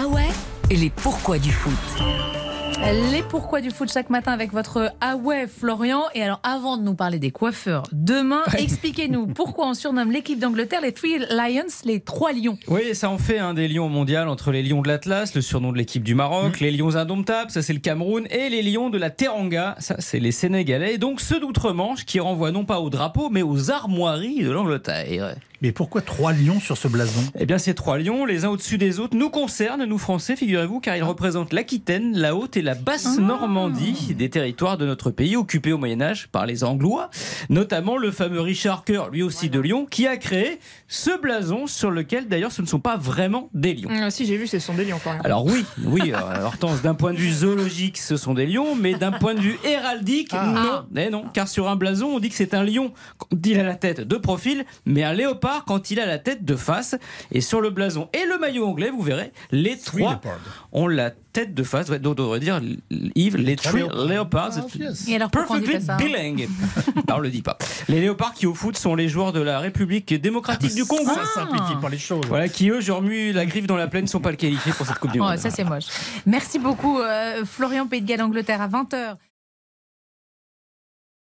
Ah ouais Et les pourquoi du foot les pourquoi du foot chaque matin avec votre Ah ouais Florian. Et alors avant de nous parler des coiffeurs demain, expliquez-nous pourquoi on surnomme l'équipe d'Angleterre les Three Lions, les trois lions. Oui, ça en fait un des lions mondial entre les lions de l'Atlas, le surnom de l'équipe du Maroc, mm. les lions indomptables, ça c'est le Cameroun, et les lions de la Teranga, ça c'est les Sénégalais. donc ceux d'outre-Manche qui renvoient non pas au drapeau mais aux armoiries de l'Angleterre. Mais pourquoi trois lions sur ce blason? Eh bien, ces trois lions, les uns au-dessus des autres, nous concernent, nous Français, figurez-vous, car ils représentent l'Aquitaine, la Haute et la Basse Normandie, des territoires de notre pays occupés au Moyen Âge par les Anglois, notamment le fameux Richard Coeur, lui aussi de Lyon, qui a créé ce blason sur lequel, d'ailleurs, ce ne sont pas vraiment des lions. Ah, si, j'ai vu, ce sont des lions. Quand même. Alors oui, oui, euh, Hortense, d'un point de vue zoologique, ce sont des lions, mais d'un point de vue héraldique, ah. non, eh non, car sur un blason, on dit que c'est un lion quand il a la tête de profil, mais un léopard quand il a la tête de face. Et sur le blason et le maillot anglais, vous verrez, les trois ont la tête de face. Donc, on devrait dire, Yves, les three leopards. Et alors, perfectly bilingue. non, on le dit pas. Les léopards qui, au foot, sont les joueurs de la République démocratique du Congo. Ça simplifie pas les choses. Voilà, qui, eux, je remue la griffe dans la plaine, ne sont pas le qualifiés pour cette Coupe du Monde. ça, c'est moche. Merci beaucoup, euh, Florian Pays de Galles, Angleterre, à 20h.